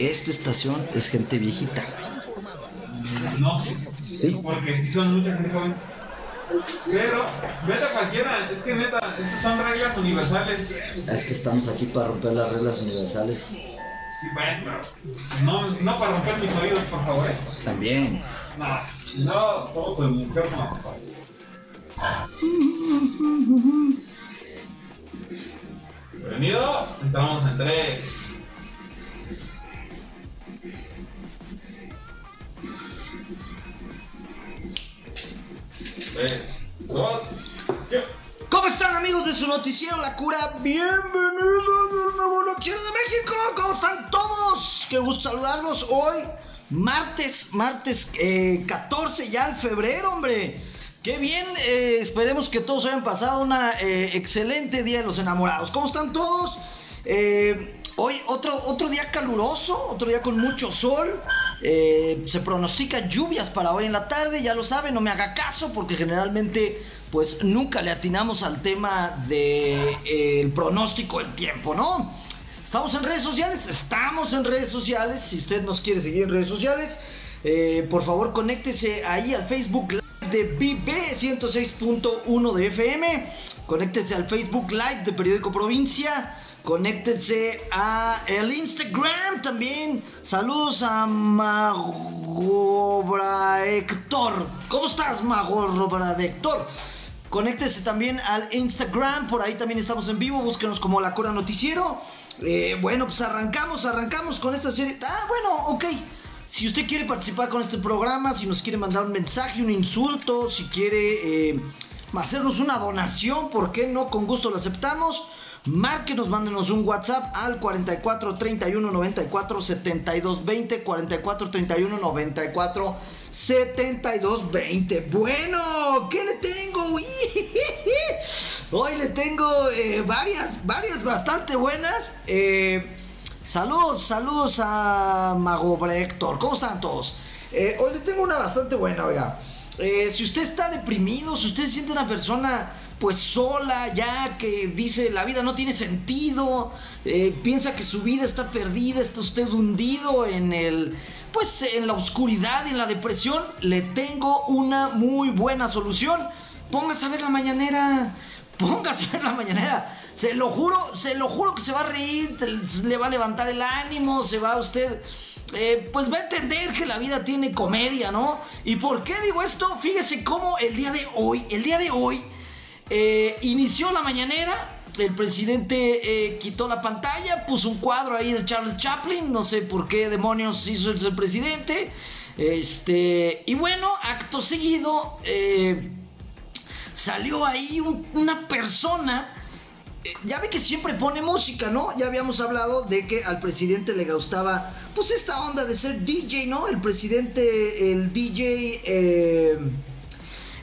esta estación es gente viejita. No, sí. porque si son mucha gente joven. Pero, vete a cualquiera, es que neta, esas son reglas universales. Es que estamos aquí para romper las reglas universales. Sí, bueno, no, no para romper mis oídos, por favor. También. No, no, todos el infierno. Bienvenido, entramos en 3. Tres, dos, ¿Cómo están amigos de su noticiero La Cura? Bienvenidos al nuevo noticiero de México. ¿Cómo están todos? Qué gusto saludarlos hoy, martes, martes 14 eh, ya de febrero, hombre. Qué bien, eh, esperemos que todos hayan pasado una eh, excelente día de los enamorados. ¿Cómo están todos? hoy otro, otro día caluroso, otro día con mucho sol. Eh, se pronostican lluvias para hoy en la tarde, ya lo saben, no me haga caso porque generalmente pues nunca le atinamos al tema del de, eh, pronóstico del tiempo, ¿no? Estamos en redes sociales, estamos en redes sociales, si usted nos quiere seguir en redes sociales, eh, por favor conéctese ahí al Facebook Live de BB 106.1 de FM, conéctese al Facebook Live de Periódico Provincia, Conéctense a el Instagram también. Saludos a Magobra Héctor. ¿Cómo estás, Magobra Héctor? Conéctense también al Instagram. Por ahí también estamos en vivo. Búsquenos como La Cura Noticiero. Eh, bueno, pues arrancamos, arrancamos con esta serie. Ah, bueno, ok. Si usted quiere participar con este programa, si nos quiere mandar un mensaje, un insulto, si quiere eh, hacernos una donación, ¿por qué no? Con gusto lo aceptamos. Márquenos, mándenos un WhatsApp al 44 31 94 72 20. 44 31 94 72 20. Bueno, ¿qué le tengo? Hoy le tengo eh, varias, varias bastante buenas. Eh, saludos, saludos a Mago Héctor. ¿Cómo están todos? Eh, hoy le tengo una bastante buena, oiga. si usted está deprimido, si usted siente una persona pues sola, ya que dice la vida no tiene sentido, eh, piensa que su vida está perdida, está usted hundido en el, pues en la oscuridad y en la depresión, le tengo una muy buena solución. Póngase a ver la mañanera, póngase a ver la mañanera. Se lo juro, se lo juro que se va a reír, le va a levantar el ánimo, se va a usted... Eh, pues va a entender que la vida tiene comedia, ¿no? ¿Y por qué digo esto? Fíjese cómo el día de hoy, el día de hoy, eh, inició la mañanera, el presidente eh, quitó la pantalla, puso un cuadro ahí de Charles Chaplin, no sé por qué demonios hizo el presidente. Este, y bueno, acto seguido, eh, salió ahí una persona. ya ve que siempre pone música, ¿no? Ya habíamos hablado de que al presidente le gustaba, pues esta onda de ser DJ, ¿no? El presidente, el DJ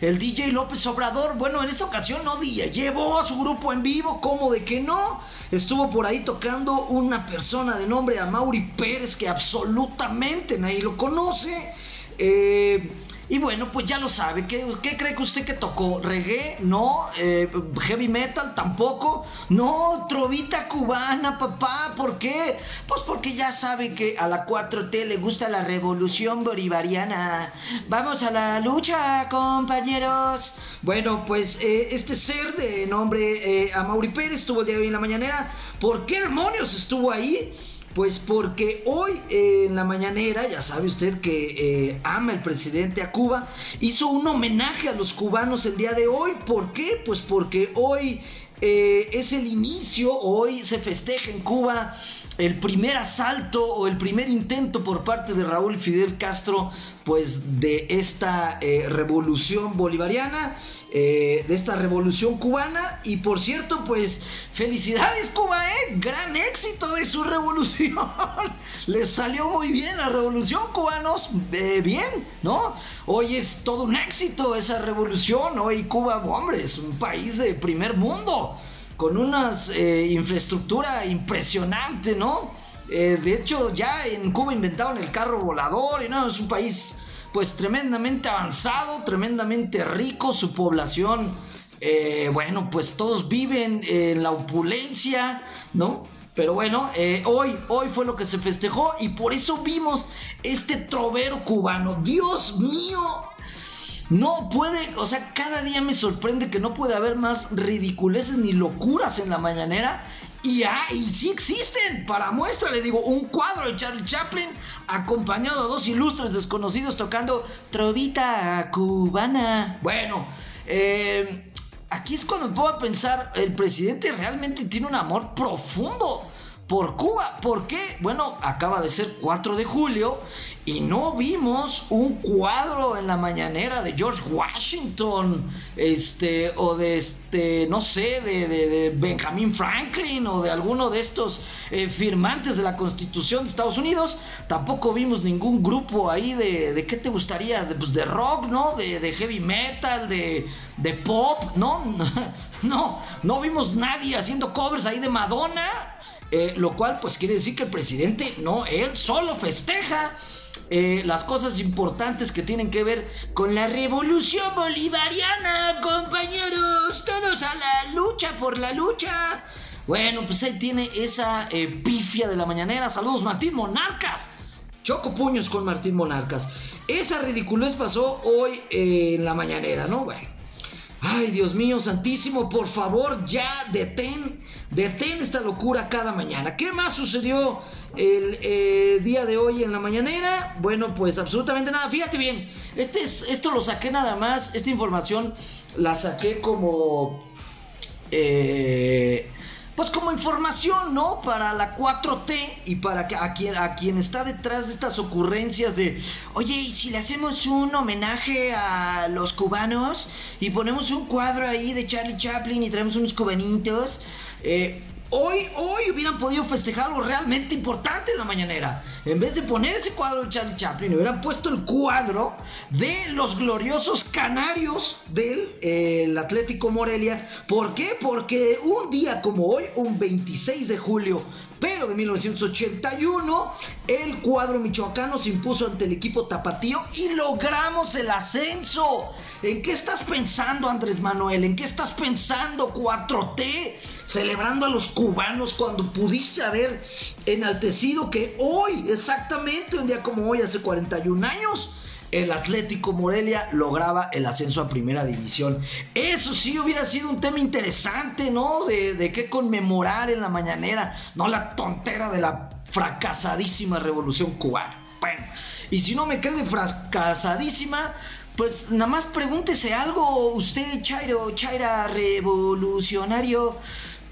el DJ López Obrador, bueno, en esta ocasión no día, llevó a su grupo en vivo, ¿cómo de que no? Estuvo por ahí tocando una persona de nombre Amaury Pérez que absolutamente nadie lo conoce. Eh, y bueno, pues ya lo sabe. ¿Qué, cree que usted que tocó? ¿Reggae? No. Eh, ¿Heavy metal? Tampoco. No, trovita cubana, papá. ¿Por qué? Pues porque ya sabe que a la 4T le gusta la revolución bolivariana. Vamos a la lucha, compañeros. Bueno, pues eh, este ser de nombre eh, Amaury Pérez estuvo el día de hoy en la mañanera. ¿Por qué demonios estuvo ahí? Pues porque hoy en la mañanera, ya sabe usted que eh, ama el presidente a Cuba, hizo un homenaje a los cubanos el día de hoy. ¿Por qué? Pues porque hoy eh, es el inicio, hoy se festeja en Cuba el primer asalto o el primer intento por parte de Raúl Fidel Castro, pues de esta eh, revolución bolivariana, eh, de esta revolución cubana. Y por cierto, pues felicidades Cuba, ¿eh? Gran éxito de su revolución. Les salió muy bien la revolución cubanos, bien, ¿no? Hoy es todo un éxito esa revolución. Hoy Cuba, hombre, es un país de primer mundo con una eh, infraestructura impresionante, ¿no? Eh, de hecho, ya en Cuba inventaron el carro volador y no, es un país pues tremendamente avanzado, tremendamente rico, su población, eh, bueno, pues todos viven en la opulencia, ¿no? Pero bueno, hoy, hoy fue lo que se festejó y por eso vimos este trovero cubano. Dios mío, no puede, o sea, cada día me sorprende que no puede haber más ridiculeces ni locuras en la mañanera. Y, ah, y sí existen. Para muestra, le digo, un cuadro de Charlie Chaplin acompañado de dos ilustres desconocidos tocando trovita cubana. Bueno, eh, aquí es cuando puedo pensar, el presidente realmente tiene un amor profundo por Cuba. ¿Por qué? Bueno, acaba de ser 4 de julio y no vimos un cuadro en la mañanera de George Washington, este, o de este, no sé, de, de, Benjamin Franklin, o de alguno de estos eh, firmantes de la Constitución de Estados Unidos. Tampoco vimos ningún grupo ahí de, de ¿qué te gustaría? De, pues de rock, ¿no? De, de heavy metal, de, de pop, ¿no? no, no vimos nadie haciendo covers ahí de Madonna. Eh, lo cual pues quiere decir que el presidente no, él solo festeja eh, las cosas importantes que tienen que ver con la revolución bolivariana, compañeros, todos a la lucha por la lucha. Bueno, pues ahí tiene esa eh, pifia de la mañanera. Saludos, Martín Monarcas. Choco puños con Martín Monarcas. Esa ridiculez pasó hoy en la mañanera, ¿no? Bueno. Ay, Dios mío, santísimo, por favor, ya detén, detén esta locura cada mañana. ¿Qué más sucedió el eh, día de hoy en la mañanera? Bueno, pues absolutamente nada. Fíjate bien, este es, esto lo saqué nada más, esta información la saqué como... Eh, pues como información, ¿no? Para la 4T y para que, a, quien, a quien está detrás de estas ocurrencias de, oye, ¿y si le hacemos un homenaje a los cubanos y ponemos un cuadro ahí de Charlie Chaplin y traemos unos cubanitos? Eh, Hoy, hoy hubieran podido festejar algo realmente importante en la mañanera. En vez de poner ese cuadro de Charlie Chaplin, hubieran puesto el cuadro de los gloriosos canarios del eh, Atlético Morelia. ¿Por qué? Porque un día como hoy, un 26 de julio, pero de 1981, el cuadro michoacano se impuso ante el equipo tapatío y logramos el ascenso. ¿En qué estás pensando, Andrés Manuel? ¿En qué estás pensando, 4T? Celebrando a los cubanos cuando pudiste haber enaltecido que hoy, exactamente un día como hoy, hace 41 años, el Atlético Morelia lograba el ascenso a primera división. Eso sí hubiera sido un tema interesante, ¿no? De, de qué conmemorar en la mañanera, no la tontera de la fracasadísima revolución cubana. Bueno, y si no me cree fracasadísima, pues nada más pregúntese algo, usted, Chairo, Chaira revolucionario.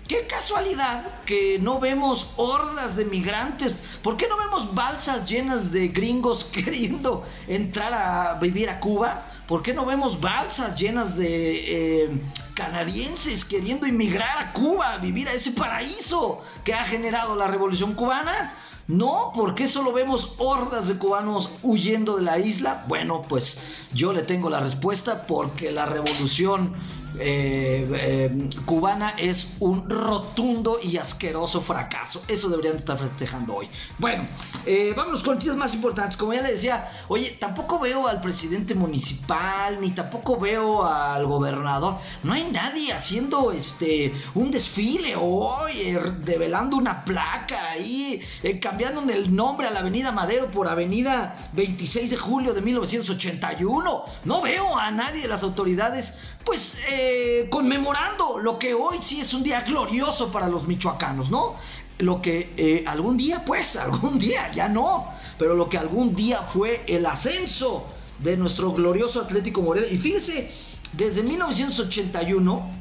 Qué casualidad que no vemos hordas de migrantes. ¿Por qué no vemos balsas llenas de gringos queriendo entrar a vivir a Cuba? ¿Por qué no vemos balsas llenas de eh, canadienses queriendo inmigrar a Cuba, a vivir a ese paraíso que ha generado la revolución cubana? No, ¿por qué solo vemos hordas de cubanos huyendo de la isla? Bueno, pues yo le tengo la respuesta porque la revolución eh, eh, cubana es un rotundo y asqueroso fracaso. Eso deberían estar festejando hoy. Bueno, eh, vámonos con noticias más importantes. Como ya le decía, oye, tampoco veo al presidente municipal, ni tampoco veo al gobernador. No hay nadie haciendo este un desfile hoy, develando una placa ahí, cambiando el nombre a la Avenida Madero por Avenida 26 de julio de 1981. No veo a nadie de las autoridades pues eh, conmemorando lo que hoy sí es un día glorioso para los michoacanos, ¿no? Lo que eh, algún día, pues, algún día, ya no, pero lo que algún día fue el ascenso de nuestro glorioso Atlético Morelia. Y fíjense, desde 1981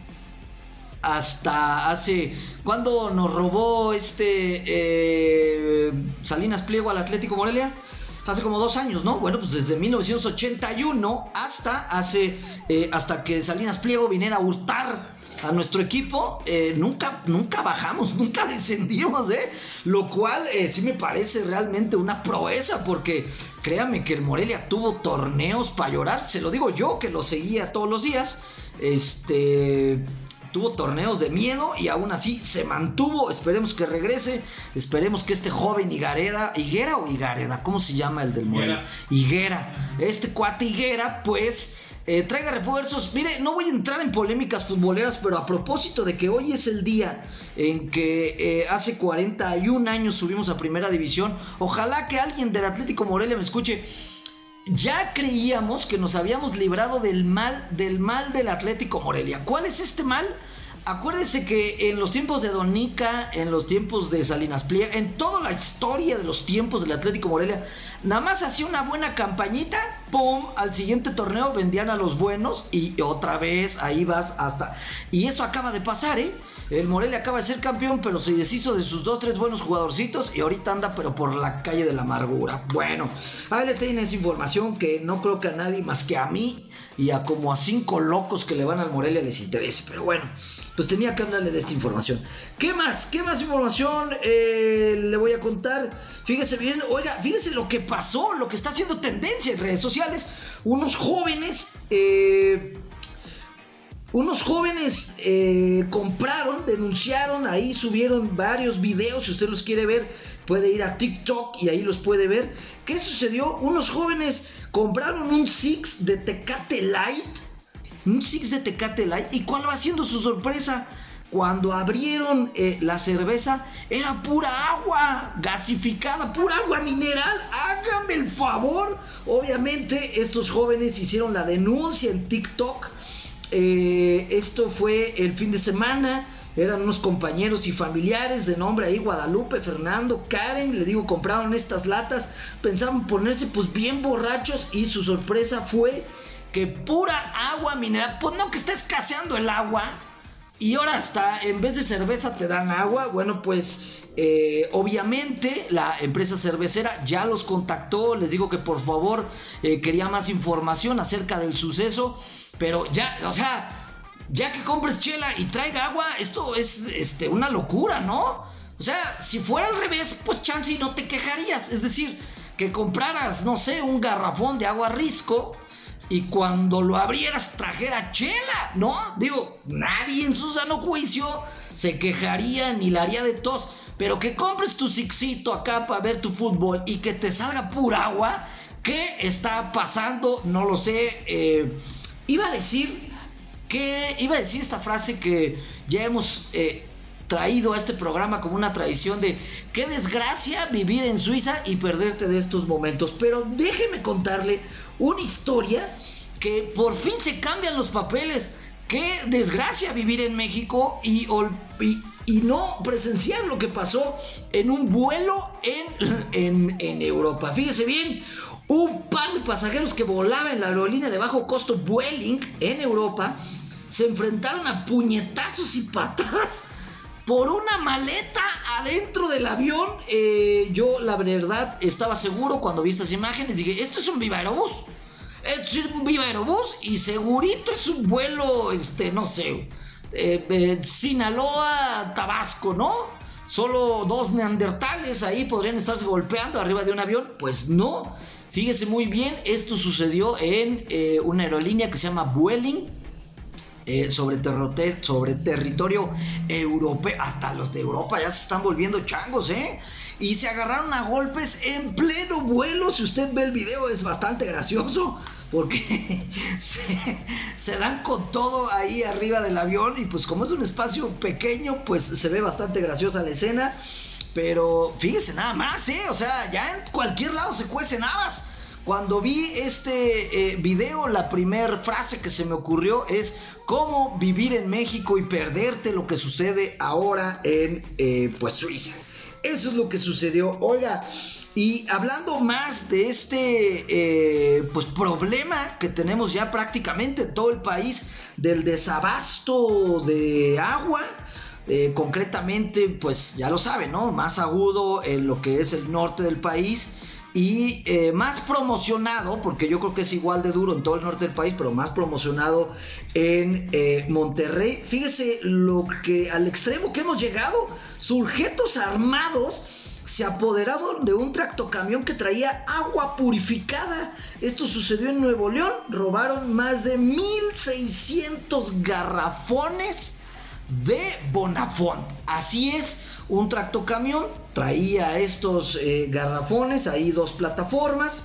hasta hace, cuando nos robó este eh, Salinas Pliego al Atlético Morelia? Hace como dos años, ¿no? Bueno, pues desde 1981 hasta hace, eh, hasta que Salinas Pliego viniera a hurtar a nuestro equipo, eh, nunca, nunca bajamos, nunca descendimos, ¿eh? Lo cual eh, sí me parece realmente una proeza, porque créame que el Morelia tuvo torneos para llorar, se lo digo yo que lo seguía todos los días, este tuvo torneos de miedo y aún así se mantuvo. Esperemos que regrese. Esperemos que este joven Higareda, Higuera o Higareda, ¿cómo se llama el del Morelia? Higuera. Este cuate Higuera, pues Eh, traiga refuerzos. Mire, no voy a entrar en polémicas futboleras, pero a propósito de que hoy es el día en que eh, hace 41 años subimos a Primera División, ojalá que alguien del Atlético Morelia me escuche. Ya creíamos que nos habíamos librado del mal, del mal del Atlético Morelia. ¿Cuál es este mal? Acuérdense que en los tiempos de Donica, en los tiempos de Salinas Pliega, en toda la historia de los tiempos del Atlético Morelia, nada más hacía una buena campañita, ¡pum! Al siguiente torneo vendían a los buenos y otra vez ahí vas hasta... Y eso acaba de pasar, ¿eh? El Morelia acaba de ser campeón, pero se deshizo de sus dos, tres buenos jugadorcitos y ahorita anda, pero por la calle de la amargura. Bueno, ahí le tienen esa información que no creo que a nadie más que a mí y a como a cinco locos que le van al Morelia les interese. Pero bueno, pues tenía que hablarle de esta información. ¿Qué más? ¿Qué más información eh, le voy a contar? Fíjese bien, oiga, fíjese lo que pasó, lo que está haciendo tendencia en redes sociales. Unos jóvenes, eh, unos jóvenes eh, compraron, denunciaron, ahí subieron varios videos, si usted los quiere ver, puede ir a TikTok y ahí los puede ver. ¿Qué sucedió? Unos jóvenes compraron un Six de Tecate Light. Un Six de Tecate Light. ¿Y cuál va siendo su sorpresa? Cuando abrieron eh, la cerveza, era pura agua gasificada, pura agua mineral. Hágame el favor. Obviamente, estos jóvenes hicieron la denuncia en TikTok. Eh, esto fue el fin de semana. Eran unos compañeros y familiares de nombre ahí, Guadalupe, Fernando, Karen, le digo, compraron estas latas, pensaban ponerse pues bien borrachos y su sorpresa fue que pura agua mineral, pues no que está escaseando el agua y ahora hasta en vez de cerveza te dan agua, bueno pues eh, obviamente la empresa cervecera ya los contactó, les digo que por favor eh, quería más información acerca del suceso, pero ya, o sea ya que compres chela y traiga agua, esto es este, una locura, ¿no? O sea, si fuera al revés, pues chance no te quejarías. Es decir, que compraras, no sé, un garrafón de agua risco y cuando lo abrieras trajera chela, ¿no? Digo, nadie en su sano juicio se quejaría ni la haría de tos. Pero que compres tu sixito acá para ver tu fútbol y que te salga pura agua, ¿qué está pasando? No lo sé. Eh, iba a decir que iba a decir esta frase que ya hemos eh, traído a este programa como una tradición de qué desgracia vivir en Suiza y perderte de estos momentos. Pero déjeme contarle una historia que por fin se cambian los papeles. Qué desgracia vivir en México y, y, no presenciar lo que pasó en un vuelo en, en, en Europa. Fíjese bien, un par de pasajeros que volaban en la aerolínea de bajo costo Vueling en Europa se enfrentaron a puñetazos y patadas por una maleta adentro del avión. Eh, yo, la verdad, estaba seguro cuando vi estas imágenes. Dije, esto es un Viva Aerobús. Esto es un Viva Aerobús y segurito es un vuelo, este, no sé, eh, Sinaloa, Tabasco, ¿no? Solo dos neandertales ahí podrían estarse golpeando arriba de un avión. Pues no. Fíjese muy bien, esto sucedió en una aerolínea que se llama Vueling eh, sobre, sobre territorio europeo. Hasta los de Europa ya se están volviendo changos, ¿eh? Y se agarraron a golpes en pleno vuelo. Si usted ve el video es bastante gracioso. Porque se, dan con todo ahí arriba del avión. Y pues como es un espacio pequeño, pues se ve bastante graciosa la escena. Pero fíjese nada más, ¿eh? O sea, ya en cualquier lado se cuecen habas. Cuando vi este eh, video, la primera frase que se me ocurrió es cómo vivir en México y perderte lo que sucede ahora en eh, pues Suiza. Eso es lo que sucedió. Oiga, y hablando más de este eh, pues problema que tenemos ya prácticamente en todo el país del desabasto de agua. Concretamente, pues ya lo saben, ¿no? Más agudo en lo que es el norte del país y eh, más promocionado, porque yo creo que es igual de duro en todo el norte del país, pero más promocionado en eh, Monterrey. Fíjese lo que al extremo que hemos llegado, sujetos armados se apoderaron de un tractocamión que traía agua purificada. Esto sucedió en Nuevo León, robaron más de 1600 garrafones de Bonafont. Así es, un tractocamión traía estos eh, garrafones, ahí dos plataformas.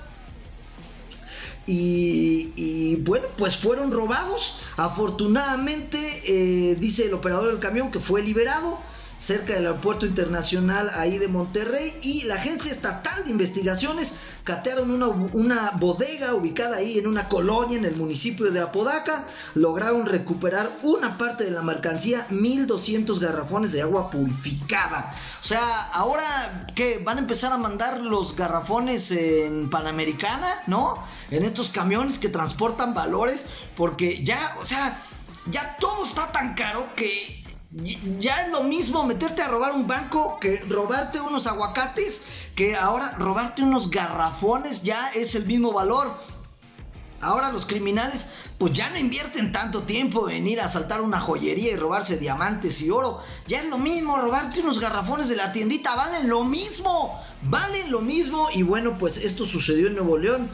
y, bueno, pues fueron robados. Afortunadamente, eh, dice el operador del camión que fue liberado cerca del aeropuerto internacional ahí de Monterrey y la Agencia Estatal de Investigaciones catearon una, una, bodega ubicada ahí en una colonia en el municipio de Apodaca, lograron recuperar una parte de la mercancía, 1200 garrafones de agua purificada. O sea, ahora que van a empezar a mandar los garrafones en Panamericana, ¿no? En estos camiones que transportan valores, porque ya, o sea, ya todo está tan caro que ya es lo mismo meterte a robar un banco que robarte unos aguacates, que ahora robarte unos garrafones ya es el mismo valor. Ahora los criminales pues ya no invierten tanto tiempo en ir a asaltar una joyería y robarse diamantes y oro. Ya es lo mismo, robarte unos garrafones de la tiendita valen lo mismo. Valen lo mismo y bueno pues esto sucedió en Nuevo León.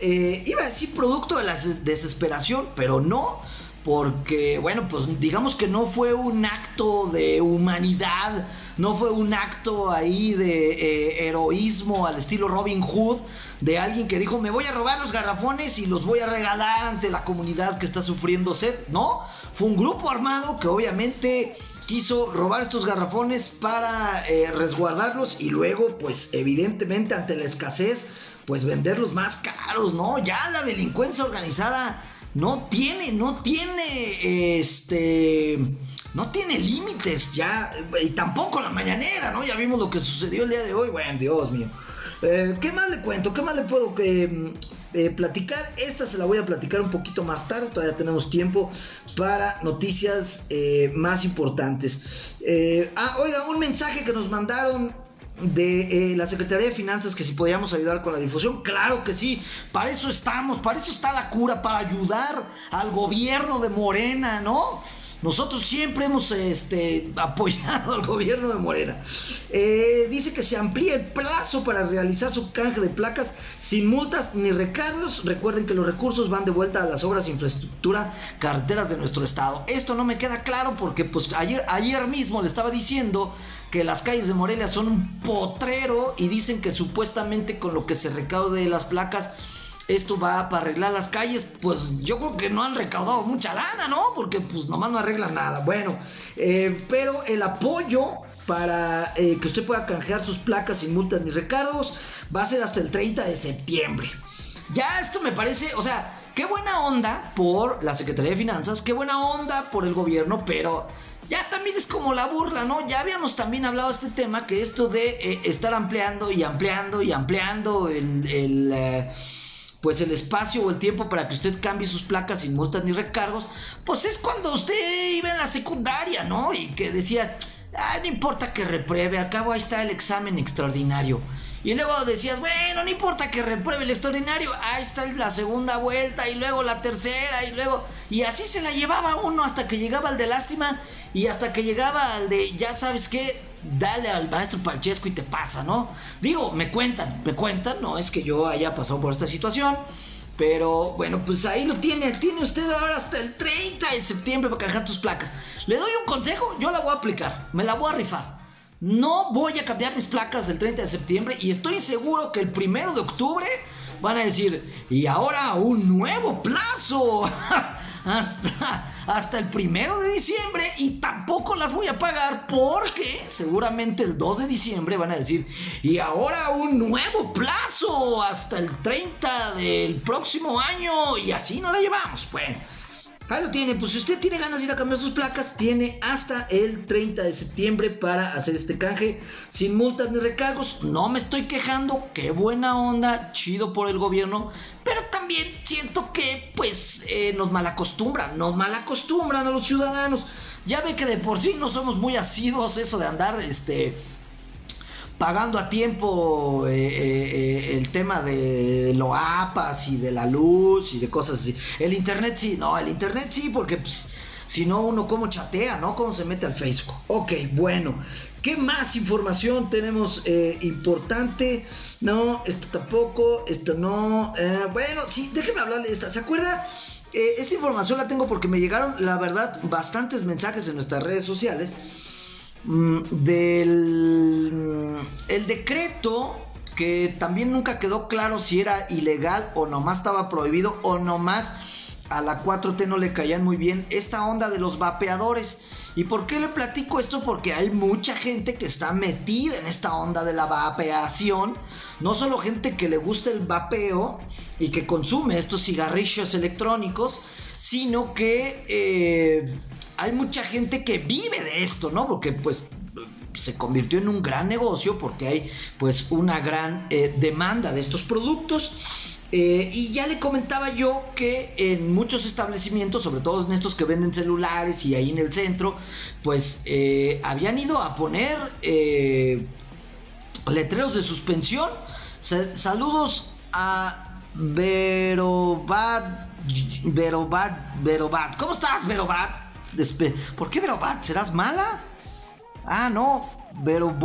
Eh, iba a decir producto de la desesperación, pero no porque, bueno, pues digamos que no fue un acto de humanidad, no fue un acto ahí de eh, heroísmo al estilo Robin Hood, de alguien que dijo, me voy a robar los garrafones y los voy a regalar ante la comunidad que está sufriendo sed, ¿no? Fue un grupo armado que obviamente quiso robar estos garrafones para eh, resguardarlos y luego, pues evidentemente ante la escasez, pues venderlos más caros, ¿no? Ya la delincuencia organizada no tiene, no tiene, este, no tiene límites ya, y tampoco la mañanera, ¿no? Ya vimos lo que sucedió el día de hoy, bueno, Dios mío. Eh, ¿Qué más le cuento? ¿Qué más le puedo eh, eh, platicar? Esta se la voy a platicar un poquito más tarde, todavía tenemos tiempo para noticias más importantes. ah, oiga, un mensaje que nos mandaron de eh, la Secretaría de Finanzas que si podíamos ayudar con la difusión, claro que sí, para eso estamos, para eso está la cura, para ayudar al gobierno de Morena, ¿no? Nosotros siempre hemos este, apoyado al gobierno de Morena. Eh, dice que se amplíe el plazo para realizar su canje de placas sin multas ni recargos. Recuerden que los recursos van de vuelta a las obras de infraestructura, carreteras de nuestro estado. Esto no me queda claro porque pues ayer, ayer mismo le estaba diciendo que las calles de Morelia son un potrero y dicen que supuestamente con lo que se recaude de las placas esto va para arreglar las calles, pues yo creo que no han recaudado mucha lana, ¿no? Porque pues nomás no arreglan nada. Bueno, eh, pero el apoyo para eh, que usted pueda canjear sus placas sin multas ni recargos va a ser hasta el 30 de septiembre. Ya esto me parece, o sea, qué buena onda por la Secretaría de Finanzas, qué buena onda por el gobierno, pero ya también es como la burla, ¿no? Ya habíamos también hablado de este tema, que esto de eh, estar ampliando y ampliando y ampliando el pues el espacio o el tiempo para que usted cambie sus placas sin multas ni recargos, pues es cuando usted iba en la secundaria, ¿no? Y que decías, ah, no importa que repruebe, al cabo ahí está el examen extraordinario. Y luego decías, bueno, no importa que repruebe el extraordinario, ahí está la segunda vuelta y luego la tercera y luego... Y así se la llevaba uno hasta que llegaba el de lástima y hasta que llegaba al de, ya sabes qué, dale al maestro Palchesco y te pasa, ¿no? Digo, me cuentan, me cuentan, no es que yo haya pasado por esta situación. Pero bueno, pues ahí lo tiene. Tiene usted ahora hasta el 30 de septiembre para cargar tus placas. Le doy un consejo, yo la voy a aplicar. Me la voy a rifar. No voy a cambiar mis placas el 30 de septiembre y estoy seguro que el primero de octubre van a decir, y ahora un nuevo plazo. hasta, hasta el primero de diciembre y tampoco las voy a pagar porque seguramente el 2 de diciembre van a decir, y ahora un nuevo plazo hasta el 30 del próximo año y así no la llevamos. Bueno. Ahí lo tiene, pues si usted tiene ganas de ir a cambiar sus placas, tiene hasta el 30 de septiembre para hacer este canje sin multas ni recargos. No me estoy quejando, qué buena onda, chido por el gobierno, pero también siento que pues eh, nos malacostumbran, nos malacostumbran a los ciudadanos. Ya ve que de por sí no somos muy asiduos eso de andar este pagando a tiempo eh, eh, eh, el tema de lo APAS y de la luz y de cosas así. El internet sí, no, el internet sí, porque pues, si no uno cómo chatea, ¿no? Cómo se mete al Facebook. Ok, bueno. ¿Qué más información tenemos importante? No, esto tampoco, esto no. bueno, sí, déjeme hablarle de esta. ¿Se acuerda? esta información la tengo porque me llegaron, la verdad, bastantes mensajes en nuestras redes sociales del mm, el decreto que también nunca quedó claro si era ilegal o nomás estaba prohibido o nomás a la 4T no le caían muy bien esta onda de los vapeadores. ¿Y por qué le platico esto? Porque hay mucha gente que está metida en esta onda de la vapeación. No solo gente que le gusta el vapeo y que consume estos cigarrillos electrónicos, sino que eh, hay mucha gente que vive de esto, ¿no? Porque pues se convirtió en un gran negocio porque hay pues una gran eh, demanda de estos productos. Eh, y ya le comentaba yo que en muchos establecimientos, sobre todo en estos que venden celulares y ahí en el centro, pues eh, habían ido a poner letreros de suspensión. saludos a Verobat, Verobat, Verobat. ¿Cómo estás, Verobat? ¿Por qué Verobat? ¿Serás mala? Ah, no, pero.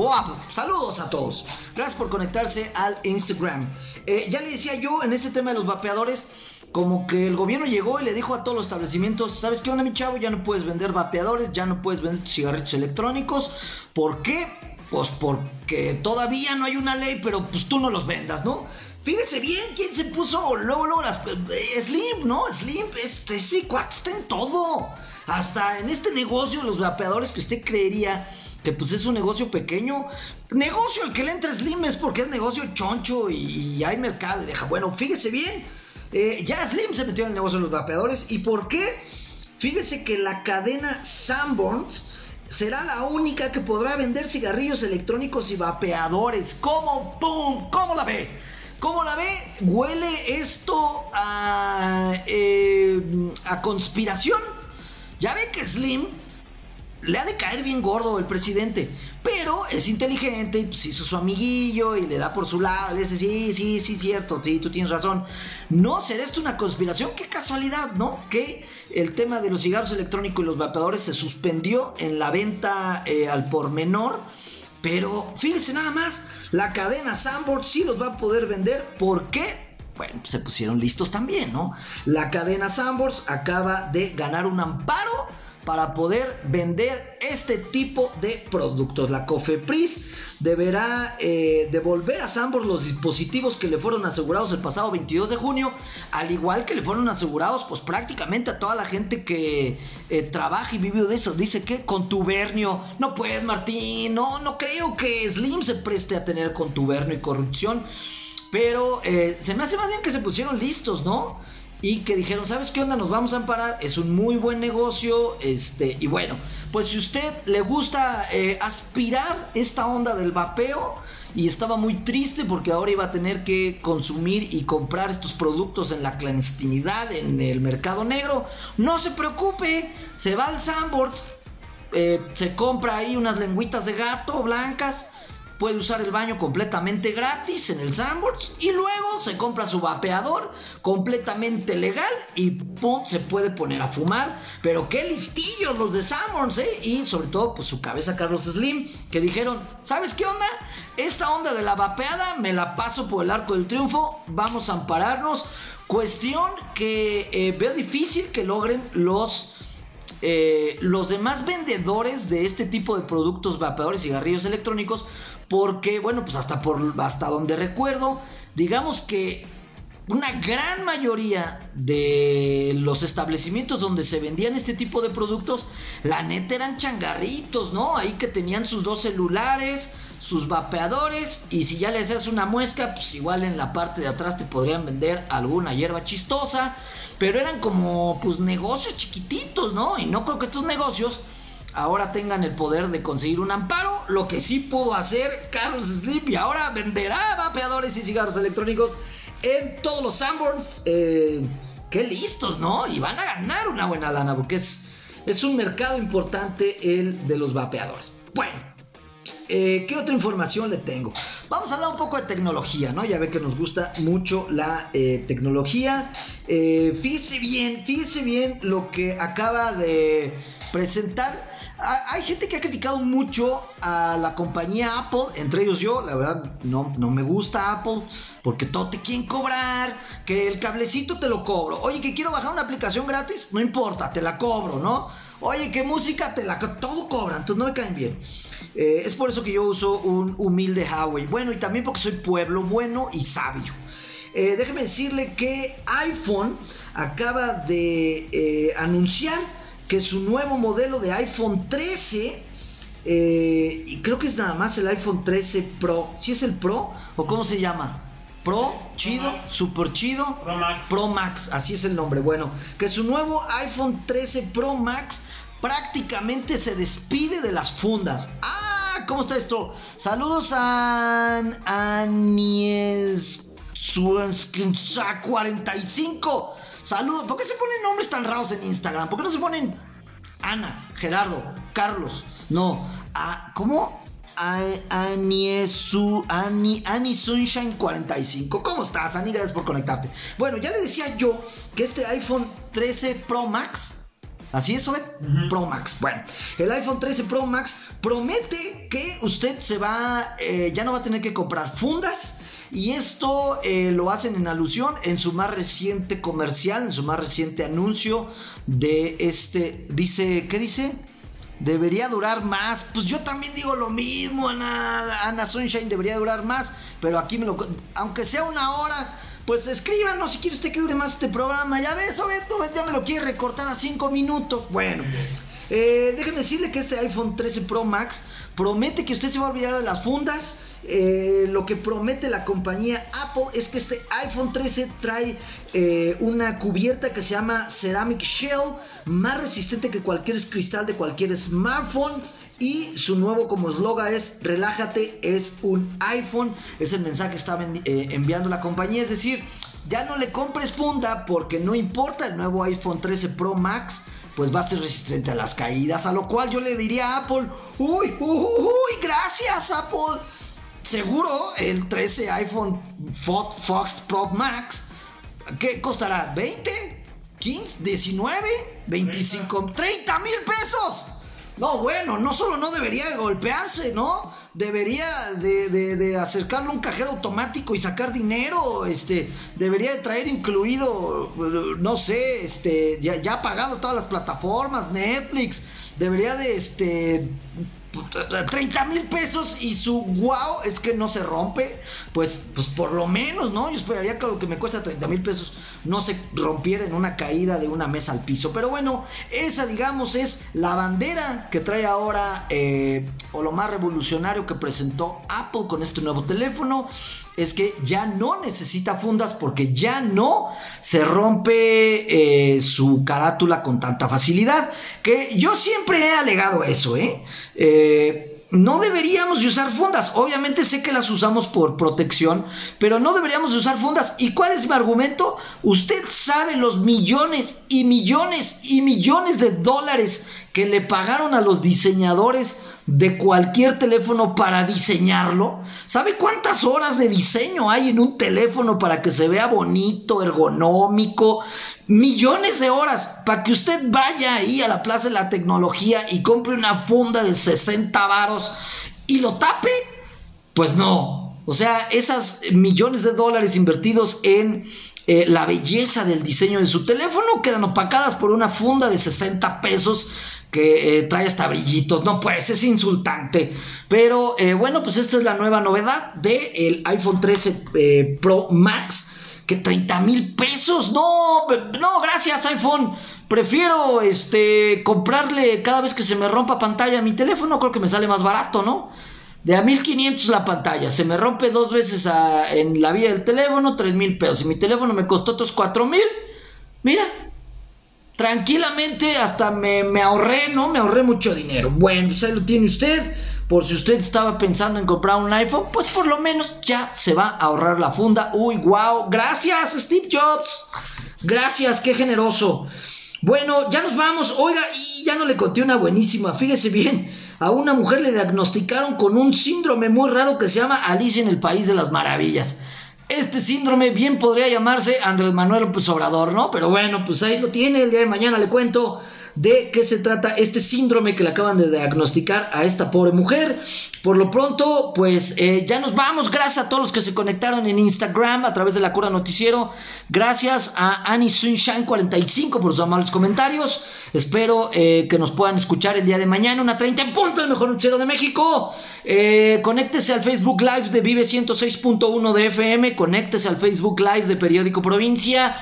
Saludos a todos. Gracias por conectarse al Instagram. Eh, ya le decía yo en este tema de los vapeadores, como que el gobierno llegó y le dijo a todos los establecimientos, ¿sabes qué onda mi chavo? Ya no puedes vender vapeadores, ya no puedes vender cigarrillos electrónicos. ¿Por qué? Pues porque todavía no hay una ley, pero pues tú no los vendas, ¿no? Fíjese bien quién se puso luego, luego las... Eh, Slim, ¿no? Slim, este, sí, cuate, está en todo. Hasta en este negocio, los vapeadores que usted creería que pues es un negocio pequeño. Negocio el que le entra Slim es porque es negocio choncho y, hay mercado. Y deja, bueno, fíjese bien, eh, ya Slim se metió en el negocio de los vapeadores. ¿Y por qué? Fíjese que la cadena Sanborns será la única que podrá vender cigarrillos electrónicos y vapeadores. ¿Cómo? ¿Cómo la ve? ¿Cómo la ve? Huele esto a, eh, a conspiración. Ya ve que Slim le ha de caer bien gordo el presidente. Pero es inteligente y pues hizo su amiguillo y le da por su lado. Le dice, sí, sí, sí, cierto, sí, tú tienes razón. No será esto una conspiración, qué casualidad, ¿no? Que el tema de los cigarros electrónicos y los vapeadores se suspendió en la venta eh, al por menor. Pero fíjese nada más, la cadena Sanborn sí los va a poder vender. ¿Por qué? Bueno, se pusieron listos también, ¿no? La cadena Sanborns acaba de ganar un amparo para poder vender este tipo de productos. La COFEPRIS deberá eh, devolver a Sambor los dispositivos que le fueron asegurados el pasado 22 de junio, al igual que le fueron asegurados pues prácticamente a toda la gente que eh, trabaja y vive de eso. Dice que contubernio, no puedes Martín, no, no creo que Slim se preste a tener contubernio y corrupción. Pero eh, se me hace más bien que se pusieron listos, ¿no? y que dijeron, ¿sabes qué onda? Nos vamos a amparar, es un muy buen negocio, este, y bueno, pues si usted le gusta eh, aspirar esta onda del vapeo y estaba muy triste porque ahora iba a tener que consumir y comprar estos productos en la clandestinidad, en el mercado negro, no se preocupe, se va al Sandboards, eh, se compra ahí unas lengüitas de gato blancas, puede usar el baño completamente gratis en el Sanborns y luego se compra su vapeador completamente legal y pum, se puede poner a fumar. Pero qué listillos los de Sanborns, ¿eh? Y sobre todo, pues su cabeza Carlos Slim, que dijeron, ¿sabes qué onda? Esta onda de la vapeada me la paso por el arco del triunfo, vamos a ampararnos. Cuestión que eh, veo difícil que logren los... Eh, los demás vendedores de este tipo de productos vapeadores y cigarrillos electrónicos porque, bueno, pues hasta, por, hasta donde recuerdo, digamos que una gran mayoría de los establecimientos donde se vendían este tipo de productos, la neta eran changarritos, ¿no? Ahí que tenían sus dos celulares, sus vapeadores, y si ya le haces una muesca, pues igual en la parte de atrás te podrían vender alguna hierba chistosa, pero eran como pues negocios chiquititos, ¿no? Y no creo que estos negocios ahora tengan el poder de conseguir un amparo. Lo que sí pudo hacer Carlos Slim y ahora venderá vapeadores y cigarros electrónicos en todos los Sanborns. Eh, qué listos, ¿no? Y van a ganar una buena lana porque es, es un mercado importante el de los vapeadores. Bueno. Eh, ¿Qué otra información le tengo? Vamos a hablar un poco de tecnología, ¿no? Ya ve que nos gusta mucho la eh, tecnología. fíjese bien, fíjese bien lo que acaba de presentar hay gente que ha criticado mucho a la compañía Apple, entre ellos yo, la verdad no, no me gusta Apple, porque todo te quieren cobrar, que el cablecito te lo cobro. Oye, que quiero bajar una aplicación gratis, no importa, te la cobro, ¿no? Oye, que música te la todo cobran, entonces no me caen bien. Eh, es por eso que yo uso un humilde Huawei. Bueno, y también porque soy pueblo bueno y sabio. Eh, déjeme decirle que iPhone acaba de eh, anunciar que su nuevo modelo de iPhone 13, eh, y creo que es nada más el iPhone 13 Pro, si es el Pro o cómo se llama? Pro, chido, super chido, Pro Max. Pro Max, así es el nombre. Bueno, que su nuevo iPhone 13 Pro Max prácticamente se despide de las fundas. Ah, ¿cómo está esto? Saludos a Anies 45. Saludos. ¿Por qué se ponen nombres tan raros en Instagram? ¿Por qué no se ponen Ana, Gerardo, Carlos? No. ¿Cómo? Ani, Ani Sunshine 45. ¿Cómo estás, Ani? Gracias por conectarte. Bueno, ya le decía yo que este iPhone 13 Pro Max. ¿Así es, Obed? Pro Max. Bueno, el iPhone 13 Pro Max promete que usted se va, eh, ya no va a tener que comprar fundas y esto eh, lo hacen en alusión en su más reciente comercial, en su más reciente anuncio de este, dice, ¿qué dice? Debería durar más. Pues yo también digo lo mismo, Ana, Ana Sunshine debería durar más, pero aquí me lo, aunque sea una hora, pues escríbanos si quiere usted que dure más este programa. Ya ves, Obeto, ya me lo quiere recortar a 5 minutos. Bueno, eh, déjenme decirle que este iPhone 13 Pro Max promete que usted se va a olvidar de las fundas eh, lo que promete la compañía Apple es que este iPhone 13 trae eh, una cubierta que se llama Ceramic Shell, más resistente que cualquier cristal de cualquier smartphone. Y su nuevo como eslogan es relájate, es un iPhone. Es el mensaje que está eh, enviando la compañía. Es decir, ya no le compres funda porque no importa el nuevo iPhone 13 Pro Max pues va a ser resistente a las caídas. A lo cual yo le diría a Apple, uy, uy, uy, gracias Apple seguro el 13 iPhone Fox Pro Max, ¿qué costará? ¿20? ¿15? ¿19? ¿25? ¿30 mil pesos? No, bueno, no solo no debería golpearse, ¿no? Debería de, de, un cajero automático y sacar dinero, este, debería de traer incluido, no sé, este, ya, ya pagado todas las plataformas, Netflix, debería de, este, 30 mil pesos y su wow es que no se rompe, pues, pues por lo menos, ¿no? Yo esperaría que lo que me cuesta 30 mil pesos no se rompiera en una caída de una mesa al piso. Pero bueno, esa digamos es la bandera que trae ahora, eh, o lo más revolucionario que presentó Apple con este nuevo teléfono, es que ya no necesita fundas porque ya no se rompe eh, su carátula con tanta facilidad. Que yo siempre he alegado eso, ¿eh? Eh, no deberíamos de usar fundas. Obviamente sé que las usamos por protección, pero no deberíamos de usar fundas. ¿Y cuál es mi argumento? Usted sabe los millones y millones y millones de dólares que le pagaron a los diseñadores de cualquier teléfono para diseñarlo. ¿Sabe cuántas horas de diseño hay en un teléfono para que se vea bonito, ergonómico? Millones de horas para que usted vaya ahí a la Plaza de la Tecnología y compre una funda de 60 varos y lo tape. Pues no. O sea, esas millones de dólares invertidos en eh, la belleza del diseño de su teléfono quedan opacadas por una funda de 60 pesos que eh, trae hasta brillitos. No, pues es insultante. Pero eh, bueno, pues esta es la nueva novedad del iPhone 13 eh, Pro Max. Que 30 mil pesos. No, no, gracias iPhone. Prefiero este comprarle cada vez que se me rompa pantalla a mi teléfono. Creo que me sale más barato, ¿no? De a 1500 la pantalla. Se me rompe dos veces en la vía del teléfono, 3 mil pesos. Y mi teléfono me costó otros 4 mil. Mira, tranquilamente hasta me, ahorré, ¿no? Me ahorré mucho dinero. Bueno, pues ahí lo tiene usted. Por si usted estaba pensando en comprar un iPhone, pues por lo menos ya se va a ahorrar la funda. Uy, wow. Gracias, Steve Jobs. Gracias, qué generoso. Bueno, ya nos vamos. Oiga, y ya no le conté una buenísima. Fíjese bien, a una mujer le diagnosticaron con un síndrome muy raro que se llama Alicia en el País de las Maravillas. Este síndrome bien podría llamarse Andrés Manuel López Obrador, ¿no? Pero bueno, pues ahí lo tiene, el día de mañana le cuento. De qué se trata este síndrome que le acaban de diagnosticar a esta pobre mujer. Por lo pronto, pues eh, ya nos vamos. Gracias a todos los que se conectaron en Instagram a través de la Cura Noticiero. Gracias a Annie Sunshine 45 por sus amables comentarios. Espero eh, que nos puedan escuchar el día de mañana, una 30 en punto, el mejor noticiero de México. Eh, conéctese al Facebook Live de Vive 106.1 de FM. Conéctese al Facebook Live de Periódico Provincia.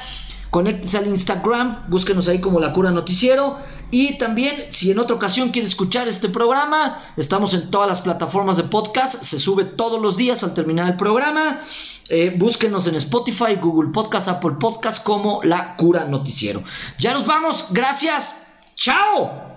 Conéctese al Instagram, búsquenos ahí como La Cura Noticiero. Y también, si en otra ocasión quiere escuchar este programa, estamos en todas las plataformas de podcast. Se sube todos los días al terminar el programa. Eh, búsquenos en Spotify, Google Podcast, Apple Podcast como La Cura Noticiero. Ya nos vamos. Gracias. Chao.